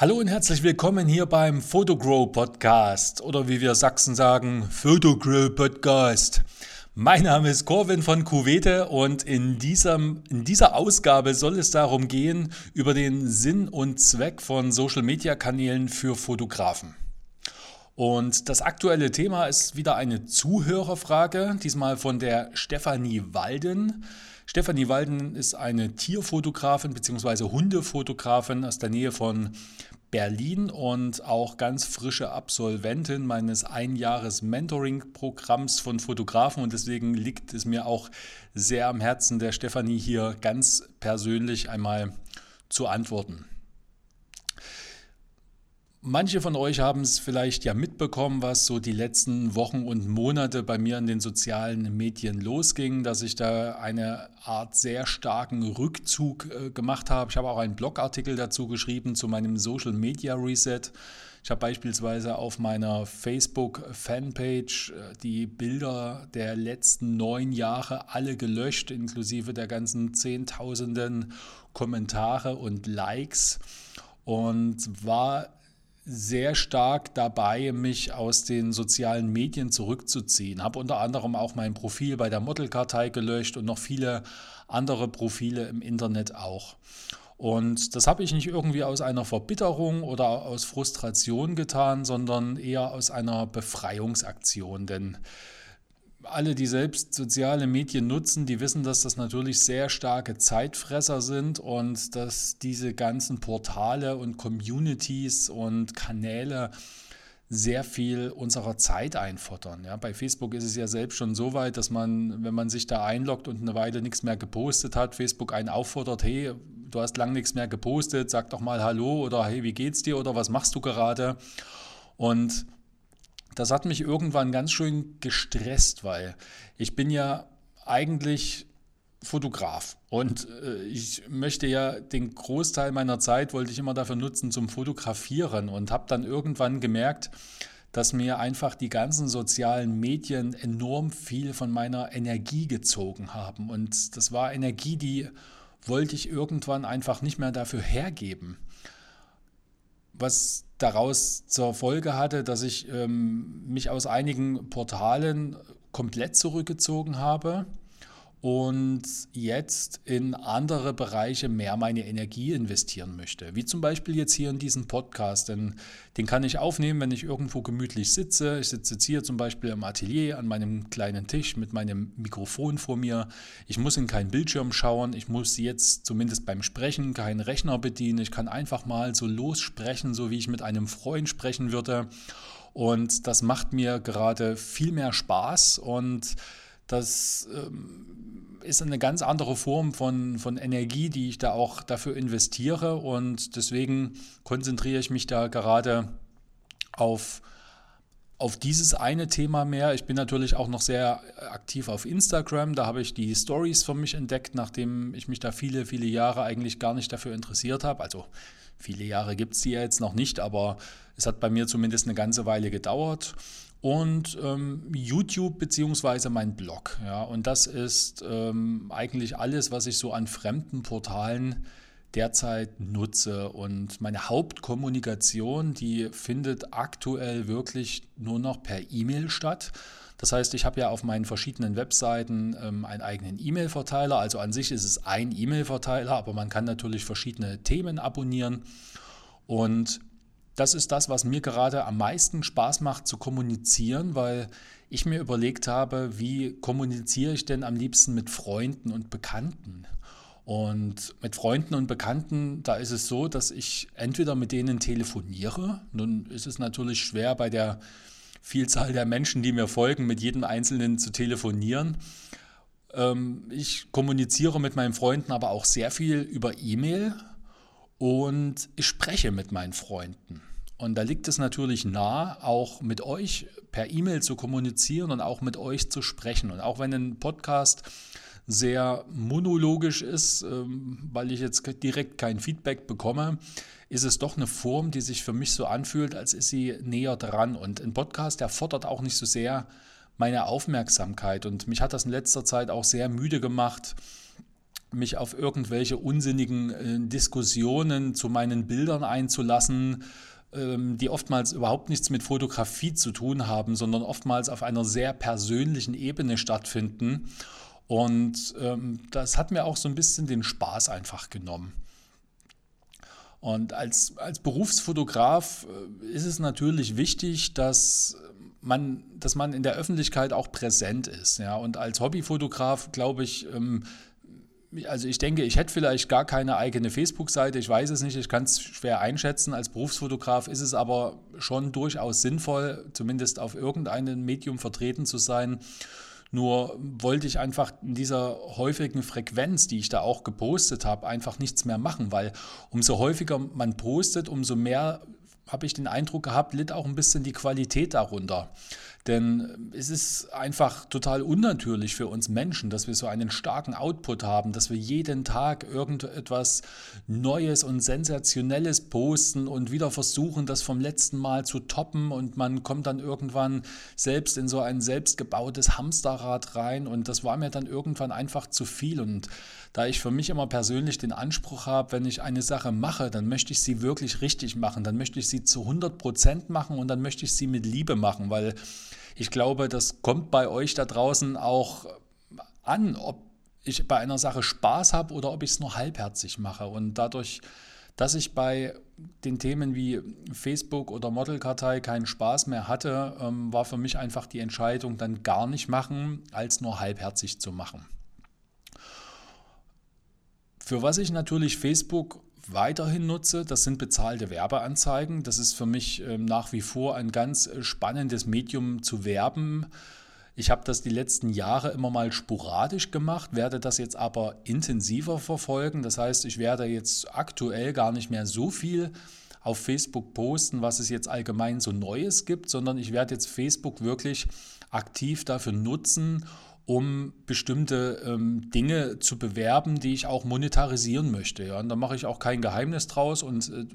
Hallo und herzlich willkommen hier beim Photogrow Podcast oder wie wir Sachsen sagen, Photogrow Podcast. Mein Name ist Corwin von Cuvete und in, diesem, in dieser Ausgabe soll es darum gehen, über den Sinn und Zweck von Social Media Kanälen für Fotografen. Und das aktuelle Thema ist wieder eine Zuhörerfrage, diesmal von der Stefanie Walden. Stefanie Walden ist eine Tierfotografin bzw. Hundefotografin aus der Nähe von Berlin und auch ganz frische Absolventin meines Einjahres Mentoring-Programms von Fotografen und deswegen liegt es mir auch sehr am Herzen, der Stefanie hier ganz persönlich einmal zu antworten. Manche von euch haben es vielleicht ja mitbekommen, was so die letzten Wochen und Monate bei mir in den sozialen Medien losging, dass ich da eine Art sehr starken Rückzug äh, gemacht habe. Ich habe auch einen Blogartikel dazu geschrieben zu meinem Social Media Reset. Ich habe beispielsweise auf meiner Facebook-Fanpage äh, die Bilder der letzten neun Jahre alle gelöscht, inklusive der ganzen Zehntausenden Kommentare und Likes und war sehr stark dabei, mich aus den sozialen Medien zurückzuziehen. Habe unter anderem auch mein Profil bei der Modelkartei gelöscht und noch viele andere Profile im Internet auch. Und das habe ich nicht irgendwie aus einer Verbitterung oder aus Frustration getan, sondern eher aus einer Befreiungsaktion. Denn alle, die selbst soziale Medien nutzen, die wissen, dass das natürlich sehr starke Zeitfresser sind und dass diese ganzen Portale und Communities und Kanäle sehr viel unserer Zeit einfuttern. Ja, bei Facebook ist es ja selbst schon so weit, dass man, wenn man sich da einloggt und eine Weile nichts mehr gepostet hat, Facebook einen auffordert, hey, du hast lang nichts mehr gepostet, sag doch mal Hallo oder hey, wie geht's dir oder was machst du gerade? Und das hat mich irgendwann ganz schön gestresst, weil ich bin ja eigentlich Fotograf und äh, ich möchte ja den Großteil meiner Zeit wollte ich immer dafür nutzen zum Fotografieren und habe dann irgendwann gemerkt, dass mir einfach die ganzen sozialen Medien enorm viel von meiner Energie gezogen haben. Und das war Energie, die wollte ich irgendwann einfach nicht mehr dafür hergeben was daraus zur Folge hatte, dass ich ähm, mich aus einigen Portalen komplett zurückgezogen habe und jetzt in andere Bereiche mehr meine Energie investieren möchte. Wie zum Beispiel jetzt hier in diesen Podcast, denn den kann ich aufnehmen, wenn ich irgendwo gemütlich sitze. Ich sitze jetzt hier zum Beispiel im Atelier an meinem kleinen Tisch mit meinem Mikrofon vor mir. Ich muss in keinen Bildschirm schauen. Ich muss jetzt zumindest beim Sprechen keinen Rechner bedienen. Ich kann einfach mal so lossprechen, so wie ich mit einem Freund sprechen würde. Und das macht mir gerade viel mehr Spaß und das ähm, ist eine ganz andere Form von, von Energie, die ich da auch dafür investiere. Und deswegen konzentriere ich mich da gerade auf, auf dieses eine Thema mehr. Ich bin natürlich auch noch sehr aktiv auf Instagram. Da habe ich die Stories für mich entdeckt, nachdem ich mich da viele, viele Jahre eigentlich gar nicht dafür interessiert habe. Also viele Jahre gibt es die ja jetzt noch nicht, aber es hat bei mir zumindest eine ganze Weile gedauert und ähm, YouTube beziehungsweise mein Blog. Ja, und das ist ähm, eigentlich alles, was ich so an fremden Portalen derzeit nutze. Und meine Hauptkommunikation, die findet aktuell wirklich nur noch per E-Mail statt. Das heißt, ich habe ja auf meinen verschiedenen Webseiten ähm, einen eigenen E-Mail-Verteiler. Also an sich ist es ein E-Mail-Verteiler, aber man kann natürlich verschiedene Themen abonnieren. Und das ist das, was mir gerade am meisten Spaß macht zu kommunizieren, weil ich mir überlegt habe, wie kommuniziere ich denn am liebsten mit Freunden und Bekannten? Und mit Freunden und Bekannten, da ist es so, dass ich entweder mit denen telefoniere. Nun ist es natürlich schwer bei der Vielzahl der Menschen, die mir folgen, mit jedem Einzelnen zu telefonieren. Ähm, ich kommuniziere mit meinen Freunden aber auch sehr viel über E-Mail, und ich spreche mit meinen Freunden. Und da liegt es natürlich nah, auch mit euch per E-Mail zu kommunizieren und auch mit euch zu sprechen. Und auch wenn ein Podcast sehr monologisch ist, ähm, weil ich jetzt direkt kein Feedback bekomme, ist es doch eine Form, die sich für mich so anfühlt, als ist sie näher dran. Und ein Podcast, der fordert auch nicht so sehr meine Aufmerksamkeit. Und mich hat das in letzter Zeit auch sehr müde gemacht, mich auf irgendwelche unsinnigen äh, Diskussionen zu meinen Bildern einzulassen, die oftmals überhaupt nichts mit Fotografie zu tun haben, sondern oftmals auf einer sehr persönlichen Ebene stattfinden. Und ähm, das hat mir auch so ein bisschen den Spaß einfach genommen. Und als, als Berufsfotograf äh, ist es natürlich wichtig, dass man, dass man in der Öffentlichkeit auch präsent ist. Ja? Und als Hobbyfotograf, glaube ich, ähm, also ich denke, ich hätte vielleicht gar keine eigene Facebook-Seite, ich weiß es nicht, ich kann es schwer einschätzen. Als Berufsfotograf ist es aber schon durchaus sinnvoll, zumindest auf irgendeinem Medium vertreten zu sein. Nur wollte ich einfach in dieser häufigen Frequenz, die ich da auch gepostet habe, einfach nichts mehr machen, weil umso häufiger man postet, umso mehr habe ich den Eindruck gehabt, litt auch ein bisschen die Qualität darunter. Denn es ist einfach total unnatürlich für uns Menschen, dass wir so einen starken Output haben, dass wir jeden Tag irgendetwas Neues und Sensationelles posten und wieder versuchen, das vom letzten Mal zu toppen. Und man kommt dann irgendwann selbst in so ein selbstgebautes Hamsterrad rein. Und das war mir dann irgendwann einfach zu viel. Und da ich für mich immer persönlich den Anspruch habe, wenn ich eine Sache mache, dann möchte ich sie wirklich richtig machen, dann möchte ich sie zu 100 Prozent machen und dann möchte ich sie mit Liebe machen, weil ich glaube, das kommt bei euch da draußen auch an, ob ich bei einer Sache Spaß habe oder ob ich es nur halbherzig mache. Und dadurch, dass ich bei den Themen wie Facebook oder Modelkartei keinen Spaß mehr hatte, ähm, war für mich einfach die Entscheidung, dann gar nicht machen, als nur halbherzig zu machen. Für was ich natürlich Facebook weiterhin nutze, das sind bezahlte Werbeanzeigen. Das ist für mich ähm, nach wie vor ein ganz äh, spannendes Medium zu werben. Ich habe das die letzten Jahre immer mal sporadisch gemacht, werde das jetzt aber intensiver verfolgen. Das heißt, ich werde jetzt aktuell gar nicht mehr so viel auf Facebook posten, was es jetzt allgemein so Neues gibt, sondern ich werde jetzt Facebook wirklich aktiv dafür nutzen, bestimmte ähm, Dinge zu bewerben, die ich auch monetarisieren möchte. Ja? Und da mache ich auch kein Geheimnis draus und äh,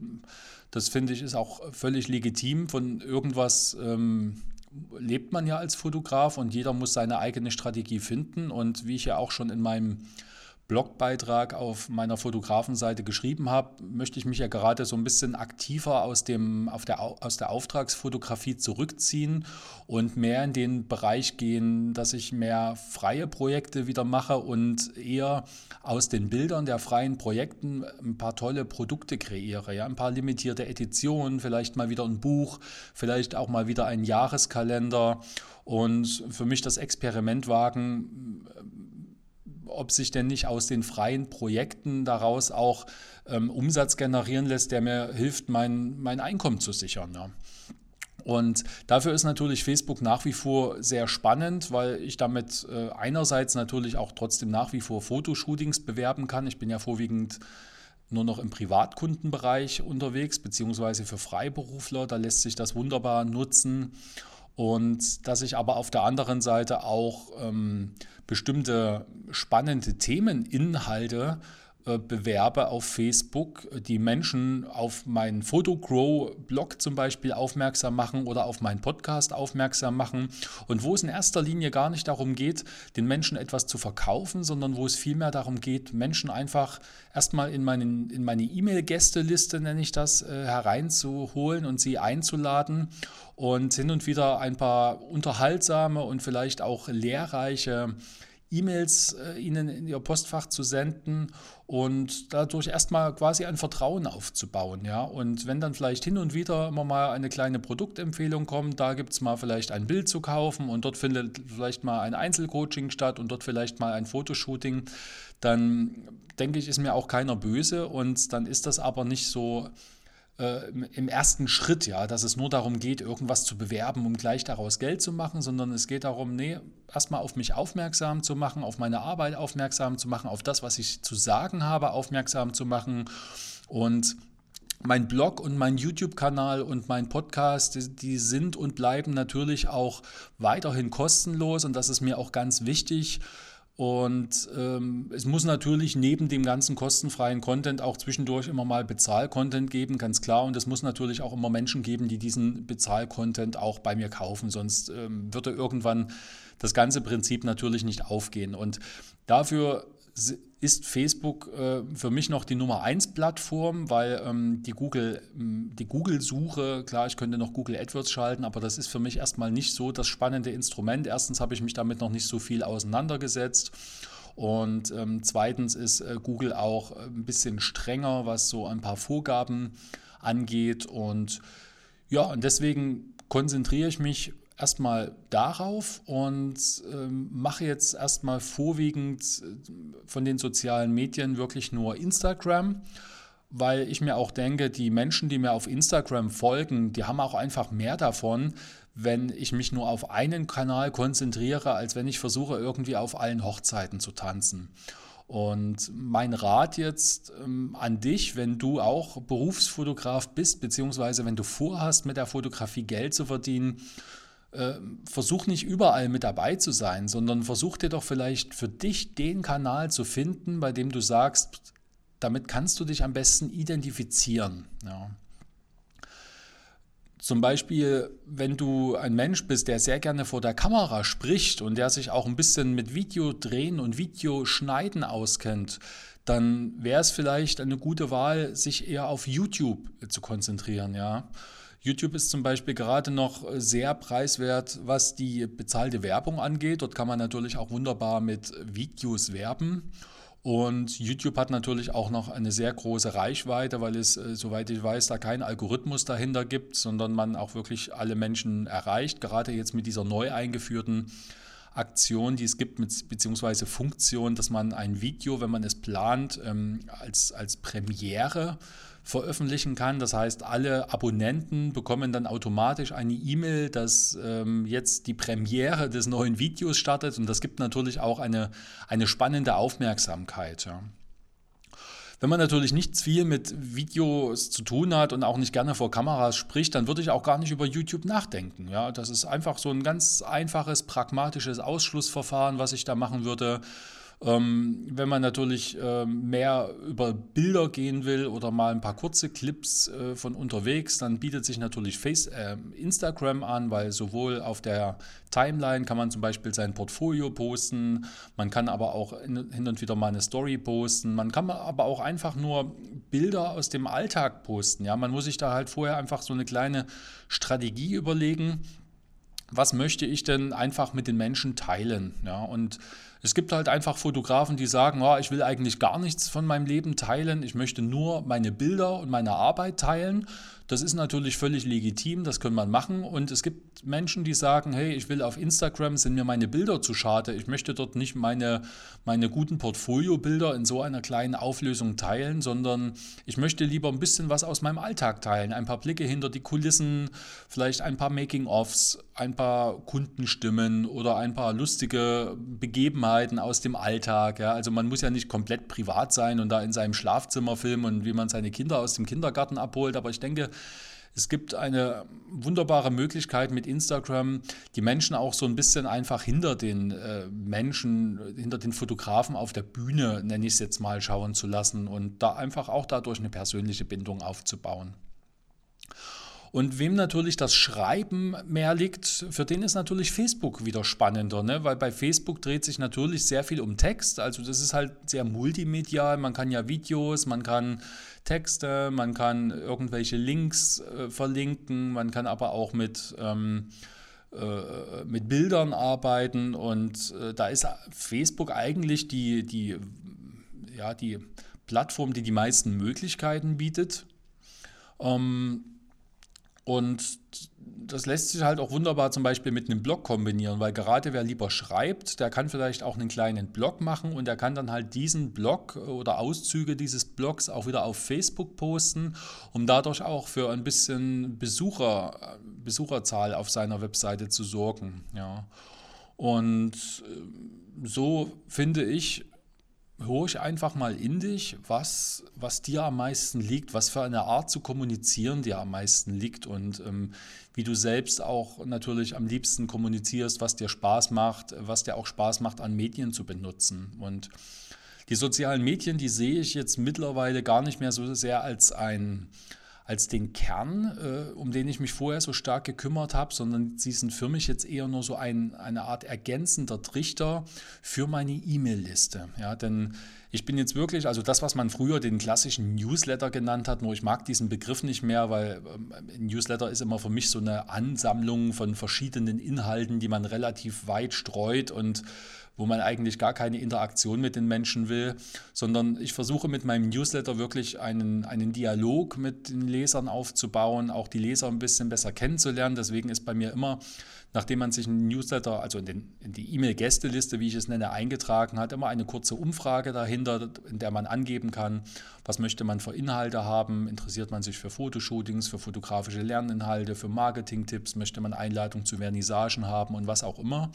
das finde ich ist auch völlig legitim. Von irgendwas ähm, lebt man ja als Fotograf und jeder muss seine eigene Strategie finden. Und wie ich ja auch schon in meinem Blogbeitrag auf meiner Fotografenseite geschrieben habe, möchte ich mich ja gerade so ein bisschen aktiver aus, dem, auf der, aus der Auftragsfotografie zurückziehen und mehr in den Bereich gehen, dass ich mehr freie Projekte wieder mache und eher aus den Bildern der freien Projekten ein paar tolle Produkte kreiere. Ja? Ein paar limitierte Editionen, vielleicht mal wieder ein Buch, vielleicht auch mal wieder ein Jahreskalender und für mich das Experiment wagen, ob sich denn nicht aus den freien Projekten daraus auch ähm, Umsatz generieren lässt, der mir hilft, mein, mein Einkommen zu sichern. Ja. Und dafür ist natürlich Facebook nach wie vor sehr spannend, weil ich damit äh, einerseits natürlich auch trotzdem nach wie vor Fotoshootings bewerben kann. Ich bin ja vorwiegend nur noch im Privatkundenbereich unterwegs, beziehungsweise für Freiberufler. Da lässt sich das wunderbar nutzen. Und dass ich aber auf der anderen Seite auch ähm, bestimmte spannende Themeninhalte bewerbe auf Facebook, die Menschen auf meinen Photogrow-Blog zum Beispiel aufmerksam machen oder auf meinen Podcast aufmerksam machen. Und wo es in erster Linie gar nicht darum geht, den Menschen etwas zu verkaufen, sondern wo es vielmehr darum geht, Menschen einfach erstmal in, meinen, in meine E-Mail-Gästeliste, nenne ich das, äh, hereinzuholen und sie einzuladen und hin und wieder ein paar unterhaltsame und vielleicht auch lehrreiche E-Mails äh, ihnen in ihr Postfach zu senden und dadurch erstmal quasi ein Vertrauen aufzubauen. Ja? Und wenn dann vielleicht hin und wieder immer mal eine kleine Produktempfehlung kommt, da gibt es mal vielleicht ein Bild zu kaufen und dort findet vielleicht mal ein Einzelcoaching statt und dort vielleicht mal ein Fotoshooting, dann denke ich, ist mir auch keiner böse und dann ist das aber nicht so äh, im ersten Schritt, ja, dass es nur darum geht, irgendwas zu bewerben, um gleich daraus Geld zu machen, sondern es geht darum, nee, erstmal auf mich aufmerksam zu machen, auf meine Arbeit aufmerksam zu machen, auf das, was ich zu sagen habe, aufmerksam zu machen und mein Blog und mein YouTube-Kanal und mein Podcast, die, die, sind und bleiben natürlich auch weiterhin kostenlos und das ist mir auch ganz wichtig. Und ähm, es muss natürlich neben dem ganzen kostenfreien Content auch zwischendurch immer mal Bezahl-Content geben, ganz klar. Und es muss natürlich auch immer Menschen geben, die diesen Bezahl-Content auch bei mir kaufen. Sonst ähm, würde irgendwann das ganze Prinzip natürlich nicht aufgehen. Und dafür ist Facebook äh, für mich noch die Nummer 1 Plattform, weil ähm, die Google, die Google-Suche, klar, ich könnte noch Google AdWords schalten, aber das ist für mich erstmal nicht so das spannende Instrument. Erstens habe ich mich damit noch nicht so viel auseinandergesetzt. Und ähm, zweitens ist äh, Google auch ein bisschen strenger, was so ein paar Vorgaben angeht. Und ja, und deswegen konzentriere ich mich erstmal darauf und ähm, mache jetzt erstmal vorwiegend äh, von den sozialen Medien wirklich nur Instagram, weil ich mir auch denke, die Menschen, die mir auf Instagram folgen, die haben auch einfach mehr davon, wenn ich mich nur auf einen Kanal konzentriere, als wenn ich versuche, irgendwie auf allen Hochzeiten zu tanzen. Und mein Rat jetzt ähm, an dich, wenn du auch Berufsfotograf bist, beziehungsweise wenn du vorhast, mit der Fotografie Geld zu verdienen, äh, versuch nicht überall mit dabei zu sein, sondern versuch dir doch vielleicht für dich den Kanal zu finden, bei dem du sagst, damit kannst du dich am besten identifizieren. Ja. Zum Beispiel, wenn du ein Mensch bist, der sehr gerne vor der Kamera spricht und der sich auch ein bisschen mit Videodrehen und Videoschneiden auskennt, dann wäre es vielleicht eine gute Wahl, sich eher auf YouTube zu konzentrieren. Ja. YouTube ist zum Beispiel gerade noch sehr preiswert, was die bezahlte Werbung angeht. Dort kann man natürlich auch wunderbar mit Videos werben. Und YouTube hat natürlich auch noch eine sehr große Reichweite, weil es, äh, soweit ich weiß, da keinen Algorithmus dahinter gibt, sondern man auch wirklich alle Menschen erreicht. Gerade jetzt mit dieser neu eingeführten Aktion, die es gibt, mit, beziehungsweise Funktion, dass man ein Video, wenn man es plant, ähm, als, als Premiere veröffentlichen kann. Das heißt, alle Abonnenten bekommen dann automatisch eine E-Mail, dass ähm, jetzt die Premiere des neuen Videos startet und das gibt natürlich auch eine, eine spannende Aufmerksamkeit. Ja. Wenn man natürlich nicht viel mit Videos zu tun hat und auch nicht gerne vor Kameras spricht, dann würde ich auch gar nicht über YouTube nachdenken. Ja, das ist einfach so ein ganz einfaches, pragmatisches Ausschlussverfahren, was ich da machen würde. Ähm, wenn man natürlich äh, mehr über Bilder gehen will oder mal ein paar kurze Clips äh, von unterwegs, dann bietet sich natürlich Face, äh, Instagram an, weil sowohl auf der Timeline kann man zum Beispiel sein Portfolio posten, man kann aber auch in, hin und wieder mal eine Story posten, man kann aber auch einfach nur Bilder aus dem Alltag posten. Ja, man muss sich da halt vorher einfach so eine kleine Strategie überlegen was möchte ich denn einfach mit den Menschen teilen? Ja, und es gibt halt einfach Fotografen, die sagen, oh, ich will eigentlich gar nichts von meinem Leben teilen, ich möchte nur meine Bilder und meine Arbeit teilen. Das ist natürlich völlig legitim, das kann man machen. Und es gibt Menschen, die sagen, hey, ich will auf Instagram, sind mir meine Bilder zu schade. Ich möchte dort nicht meine, meine guten Portfoliobilder in so einer kleinen Auflösung teilen, sondern ich möchte lieber ein bisschen was aus meinem Alltag teilen. Ein paar Blicke hinter die Kulissen, vielleicht ein paar Making-ofs, ein paar Kundenstimmen oder ein paar lustige Begebenheiten aus dem Alltag. Ja. Also man muss ja nicht komplett privat sein und da in seinem Schlafzimmer filmen und wie man seine Kinder aus dem Kindergarten abholt. Aber ich denke, es gibt eine wunderbare Möglichkeit mit Instagram, die Menschen auch so ein bisschen einfach hinter den äh, Menschen, hinter den Fotografen auf der Bühne, nenne ich es jetzt mal, schauen zu lassen und da einfach auch dadurch eine persönliche Bindung aufzubauen. Und wem natürlich das Schreiben mehr liegt, für den ist natürlich Facebook wieder spannender, ne? weil bei Facebook dreht sich natürlich sehr viel um Text. Also das ist halt sehr multimedial. Man kann ja Videos, man kann Texte, man kann irgendwelche Links äh, verlinken, man kann aber auch mit... Ähm, äh, mit Bildern arbeiten und äh, da ist Facebook eigentlich die, die, ja, die Plattform, die die meisten Möglichkeiten bietet. Ähm, und das lässt sich halt auch wunderbar zum Beispiel mit einem Blog kombinieren, weil gerade wer lieber schreibt, der kann vielleicht auch einen kleinen Blog machen und der kann dann halt diesen Blog oder Auszüge dieses Blogs auch wieder auf Facebook posten, um dadurch auch für ein bisschen Besucher, Besucherzahl auf seiner Webseite zu sorgen. Ja. Und äh, so finde ich, ich einfach mal in dich, was, was dir am meisten liegt, was für eine Art zu kommunizieren dir am meisten liegt und ähm, wie du selbst auch natürlich am liebsten kommunizierst, was dir Spaß macht, was dir auch Spaß macht, an Medien zu benutzen. Und die sozialen Medien, die sehe ich jetzt mittlerweile gar nicht mehr so sehr als ein, als den Kern, äh, um den ich mich vorher so stark gekümmert habe, sondern sie sind für mich jetzt eher nur so ein, eine Art ergänzender Trichter für meine E-Mail-Liste. Ja, denn ich bin jetzt wirklich, also das, was man früher den klassischen Newsletter genannt hat, nur ich mag diesen Begriff nicht mehr, weil ähm, Newsletter ist immer für mich so eine Ansammlung von verschiedenen Inhalten, die man relativ weit streut und wo man eigentlich gar keine Interaktion mit den Menschen will, sondern ich versuche mit meinem Newsletter wirklich einen, einen Dialog mit den Lesern aufzubauen, auch die Leser ein bisschen besser kennenzulernen. Deswegen ist bei mir immer, nachdem man sich einen Newsletter, also in, den, in die E-Mail-Gästeliste, wie ich es nenne, eingetragen hat, immer eine kurze Umfrage dahinter, in der man angeben kann, was möchte man für Inhalte haben, interessiert man sich für Fotoshootings, für fotografische Lerninhalte, für Marketing-Tipps, möchte man Einladung zu Vernissagen haben und was auch immer.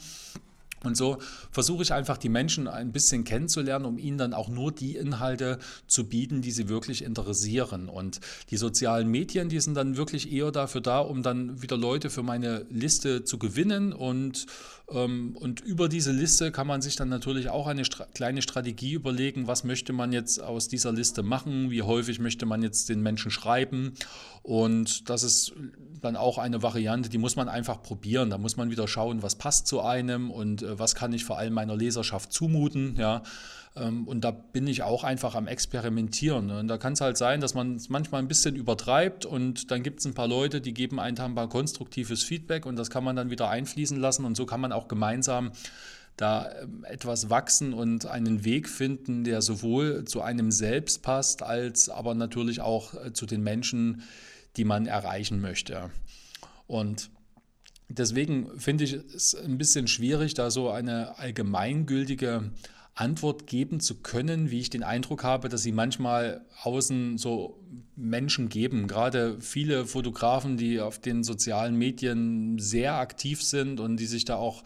Und so versuche ich einfach die Menschen ein bisschen kennenzulernen, um ihnen dann auch nur die Inhalte zu bieten, die sie wirklich interessieren. Und die sozialen Medien, die sind dann wirklich eher dafür da, um dann wieder Leute für meine Liste zu gewinnen. Und, und über diese Liste kann man sich dann natürlich auch eine kleine Strategie überlegen, was möchte man jetzt aus dieser Liste machen, wie häufig möchte man jetzt den Menschen schreiben. Und das ist dann auch eine Variante, die muss man einfach probieren. Da muss man wieder schauen, was passt zu einem und äh, was kann ich vor allem meiner Leserschaft zumuten. Ja. Ähm, und da bin ich auch einfach am Experimentieren. Und da kann es halt sein, dass man es manchmal ein bisschen übertreibt und dann gibt es ein paar Leute, die geben ein paar konstruktives Feedback und das kann man dann wieder einfließen lassen und so kann man auch gemeinsam da ähm, etwas wachsen und einen Weg finden, der sowohl zu einem selbst passt, als aber natürlich auch äh, zu den Menschen, die man erreichen möchte. Und deswegen finde ich es ein bisschen schwierig, da so eine allgemeingültige Antwort geben zu können, wie ich den Eindruck habe, dass sie manchmal außen so Menschen geben. Gerade viele Fotografen, die auf den sozialen Medien sehr aktiv sind und die sich da auch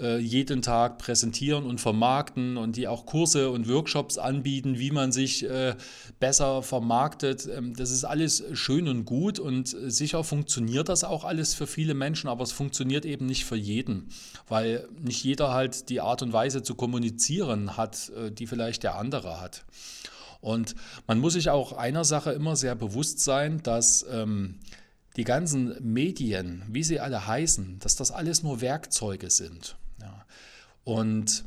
äh, jeden Tag präsentieren und vermarkten und die auch Kurse und Workshops anbieten, wie man sich äh, besser vermarktet. Ähm, das ist alles schön und gut und sicher funktioniert das auch alles für viele Menschen, aber es funktioniert eben nicht für jeden, weil nicht jeder halt die Art und Weise zu kommunizieren hat, äh, die vielleicht der andere hat. Und man muss sich auch einer Sache immer sehr bewusst sein, dass ähm, die ganzen Medien, wie sie alle heißen, dass das alles nur Werkzeuge sind. Ja. Und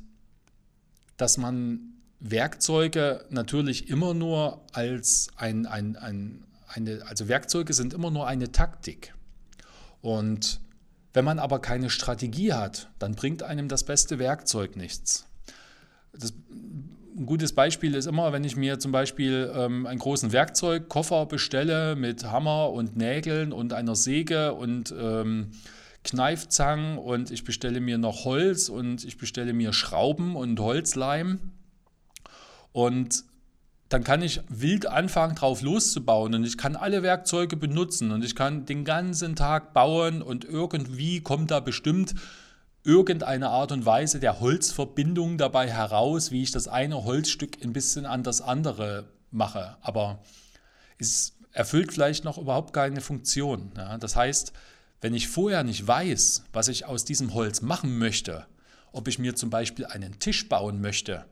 dass man Werkzeuge natürlich immer nur als ein, ein, ein, eine, also Werkzeuge sind immer nur eine Taktik. Und wenn man aber keine Strategie hat, dann bringt einem das beste Werkzeug nichts. Das, ein gutes Beispiel ist immer, wenn ich mir zum Beispiel ähm, einen großen Werkzeugkoffer bestelle mit Hammer und Nägeln und einer Säge und ähm, Kneifzangen und ich bestelle mir noch Holz und ich bestelle mir Schrauben und Holzleim. Und dann kann ich wild anfangen, drauf loszubauen und ich kann alle Werkzeuge benutzen und ich kann den ganzen Tag bauen und irgendwie kommt da bestimmt irgendeine Art und Weise der Holzverbindung dabei heraus, wie ich das eine Holzstück ein bisschen an das andere mache. Aber es erfüllt vielleicht noch überhaupt keine Funktion. Ja? Das heißt, wenn ich vorher nicht weiß, was ich aus diesem Holz machen möchte, ob ich mir zum Beispiel einen Tisch bauen möchte,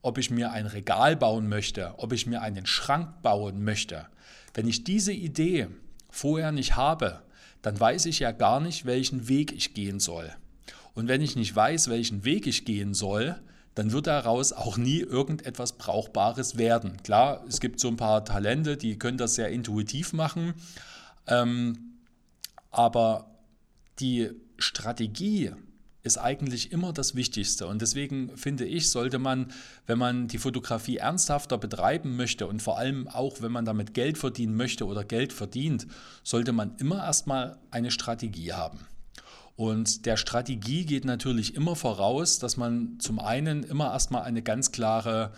ob ich mir ein Regal bauen möchte, ob ich mir einen Schrank bauen möchte, wenn ich diese Idee vorher nicht habe, dann weiß ich ja gar nicht, welchen Weg ich gehen soll. Und wenn ich nicht weiß, welchen Weg ich gehen soll, dann wird daraus auch nie irgendetwas Brauchbares werden. Klar, es gibt so ein paar Talente, die können das sehr intuitiv machen. Ähm, aber die Strategie ist eigentlich immer das Wichtigste. Und deswegen finde ich, sollte man, wenn man die Fotografie ernsthafter betreiben möchte und vor allem auch, wenn man damit Geld verdienen möchte oder Geld verdient, sollte man immer erstmal eine Strategie haben. Und der Strategie geht natürlich immer voraus, dass man zum einen immer erstmal eine ganz klare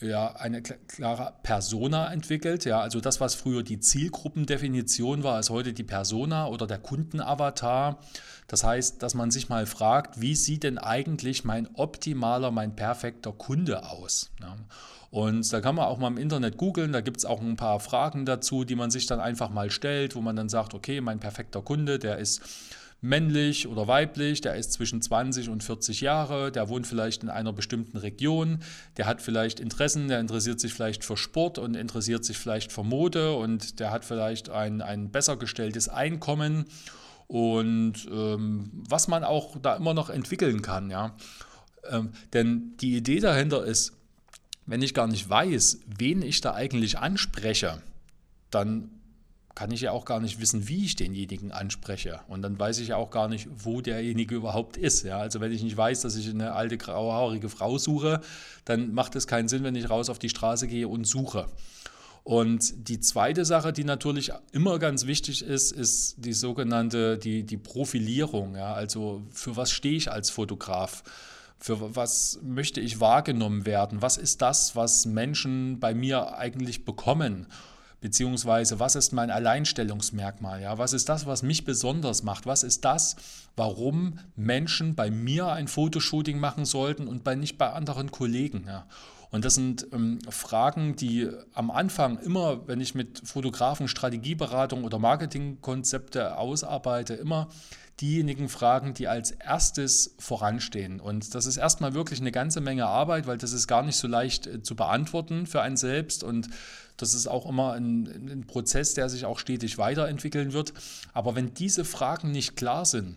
ja, eine klare Persona entwickelt. Ja, also das, was früher die Zielgruppendefinition war, ist heute die Persona oder der Kundenavatar. Das heißt, dass man sich mal fragt, wie sieht denn eigentlich mein optimaler, mein perfekter Kunde aus? Ja. Und da kann man auch mal im Internet googeln, da gibt es auch ein paar Fragen dazu, die man sich dann einfach mal stellt, wo man dann sagt, okay, mein perfekter Kunde, der ist männlich oder weiblich, der ist zwischen 20 und 40 Jahre, der wohnt vielleicht in einer bestimmten Region, der hat vielleicht Interessen, der interessiert sich vielleicht für Sport und interessiert sich vielleicht für Mode und der hat vielleicht ein, ein besser gestelltes Einkommen und ähm, was man auch da immer noch entwickeln kann. Ja? Ähm, denn die Idee dahinter ist, wenn ich gar nicht weiß, wen ich da eigentlich anspreche, dann kann ich ja auch gar nicht wissen, wie ich denjenigen anspreche. Und dann weiß ich ja auch gar nicht, wo derjenige überhaupt ist. Ja? Also wenn ich nicht weiß, dass ich eine alte grauhaarige Frau suche, dann macht es keinen Sinn, wenn ich raus auf die Straße gehe und suche. Und die zweite Sache, die natürlich immer ganz wichtig ist, ist die sogenannte die, die Profilierung. Ja? Also für was stehe ich als Fotograf? Für was möchte ich wahrgenommen werden? Was ist das, was Menschen bei mir eigentlich bekommen? Beziehungsweise, was ist mein Alleinstellungsmerkmal? Ja? Was ist das, was mich besonders macht? Was ist das, warum Menschen bei mir ein Fotoshooting machen sollten und bei nicht bei anderen Kollegen? Ja? Und das sind ähm, Fragen, die am Anfang immer, wenn ich mit Fotografen Strategieberatung oder Marketingkonzepte ausarbeite, immer diejenigen Fragen, die als erstes voranstehen. Und das ist erstmal wirklich eine ganze Menge Arbeit, weil das ist gar nicht so leicht äh, zu beantworten für einen selbst. Und das ist auch immer ein, ein Prozess, der sich auch stetig weiterentwickeln wird. Aber wenn diese Fragen nicht klar sind,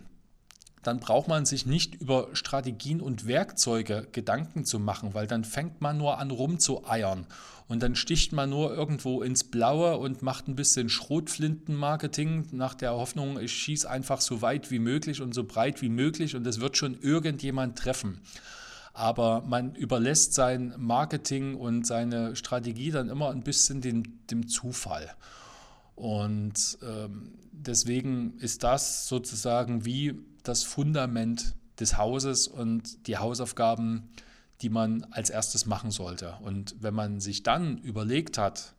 dann braucht man sich nicht über Strategien und Werkzeuge Gedanken zu machen, weil dann fängt man nur an rumzueiern und dann sticht man nur irgendwo ins Blaue und macht ein bisschen Schrotflintenmarketing nach der Hoffnung, ich schieße einfach so weit wie möglich und so breit wie möglich und es wird schon irgendjemand treffen. Aber man überlässt sein Marketing und seine Strategie dann immer ein bisschen dem, dem Zufall. Und ähm, deswegen ist das sozusagen wie das Fundament des Hauses und die Hausaufgaben, die man als erstes machen sollte. Und wenn man sich dann überlegt hat,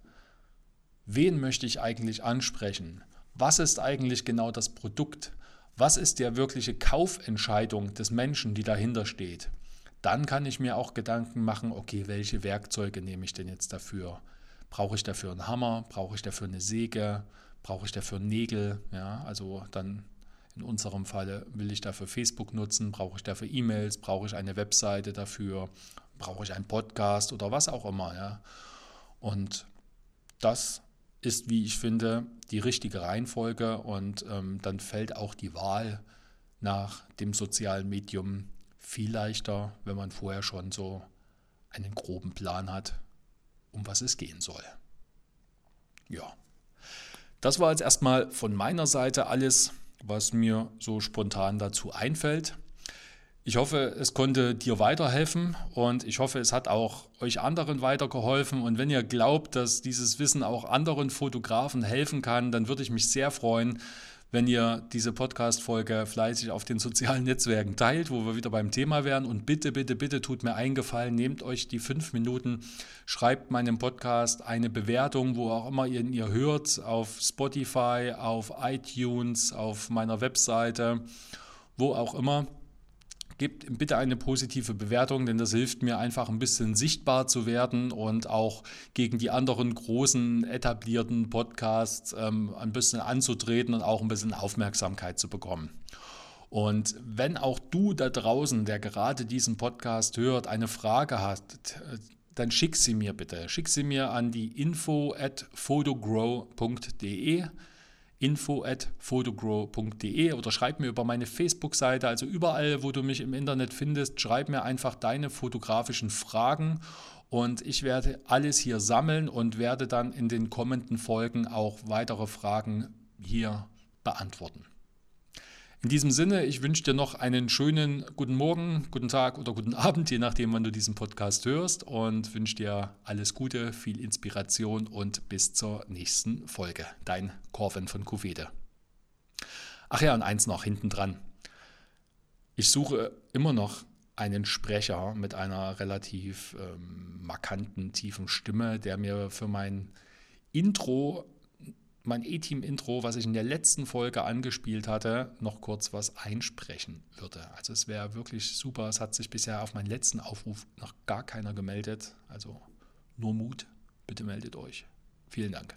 wen möchte ich eigentlich ansprechen? Was ist eigentlich genau das Produkt? Was ist der wirkliche Kaufentscheidung des Menschen, die dahinter steht? Dann kann ich mir auch Gedanken machen, okay, welche Werkzeuge nehme ich denn jetzt dafür? Brauche ich dafür einen Hammer? Brauche ich dafür eine Säge? Brauche ich dafür Nägel? Ja, also dann in unserem Fall will ich dafür Facebook nutzen, brauche ich dafür E-Mails, brauche ich eine Webseite dafür, brauche ich einen Podcast oder was auch immer. Ja. Und das ist, wie ich finde, die richtige Reihenfolge und ähm, dann fällt auch die Wahl nach dem sozialen Medium viel leichter, wenn man vorher schon so einen groben Plan hat, um was es gehen soll. Ja, das war jetzt erstmal von meiner Seite alles was mir so spontan dazu einfällt. Ich hoffe, es konnte dir weiterhelfen und ich hoffe, es hat auch euch anderen weitergeholfen. Und wenn ihr glaubt, dass dieses Wissen auch anderen Fotografen helfen kann, dann würde ich mich sehr freuen, wenn ihr diese Podcast-Folge fleißig auf den sozialen Netzwerken teilt, wo wir wieder beim Thema wären. Und bitte, bitte, bitte tut mir eingefallen, nehmt euch die fünf Minuten, schreibt meinem Podcast eine Bewertung, wo auch immer ihr ihn ihr hört, auf Spotify, auf iTunes, auf meiner Webseite, wo auch immer. Gebt bitte eine positive Bewertung, denn das hilft mir einfach ein bisschen sichtbar zu werden und auch gegen die anderen großen etablierten Podcasts ähm, ein bisschen anzutreten und auch ein bisschen Aufmerksamkeit zu bekommen. Und wenn auch du da draußen, der gerade diesen Podcast hört, eine Frage hast, dann schick sie mir bitte. Schick sie mir an die info at photogrow.de info at photogrow.de oder schreib mir über meine Facebook-Seite, also überall, wo du mich im Internet findest, schreib mir einfach deine fotografischen Fragen und ich werde alles hier sammeln und werde dann in den kommenden Folgen auch weitere Fragen hier beantworten. In diesem Sinne, ich wünsche dir noch einen schönen guten Morgen, guten Tag oder guten Abend, je nachdem, wann du diesen Podcast hörst und wünsche dir alles Gute, viel Inspiration und bis zur nächsten Folge. Dein Corvin von Kuvede. Ach ja, und eins noch hinten dran. Ich suche immer noch einen Sprecher mit einer relativ ähm, markanten, tiefen Stimme, der mir für mein Intro mein E-Team-Intro, was ich in der letzten Folge angespielt hatte, noch kurz was einsprechen würde. Also es wäre wirklich super. Es hat sich bisher auf meinen letzten Aufruf noch gar keiner gemeldet. Also nur Mut. Bitte meldet euch. Vielen Dank.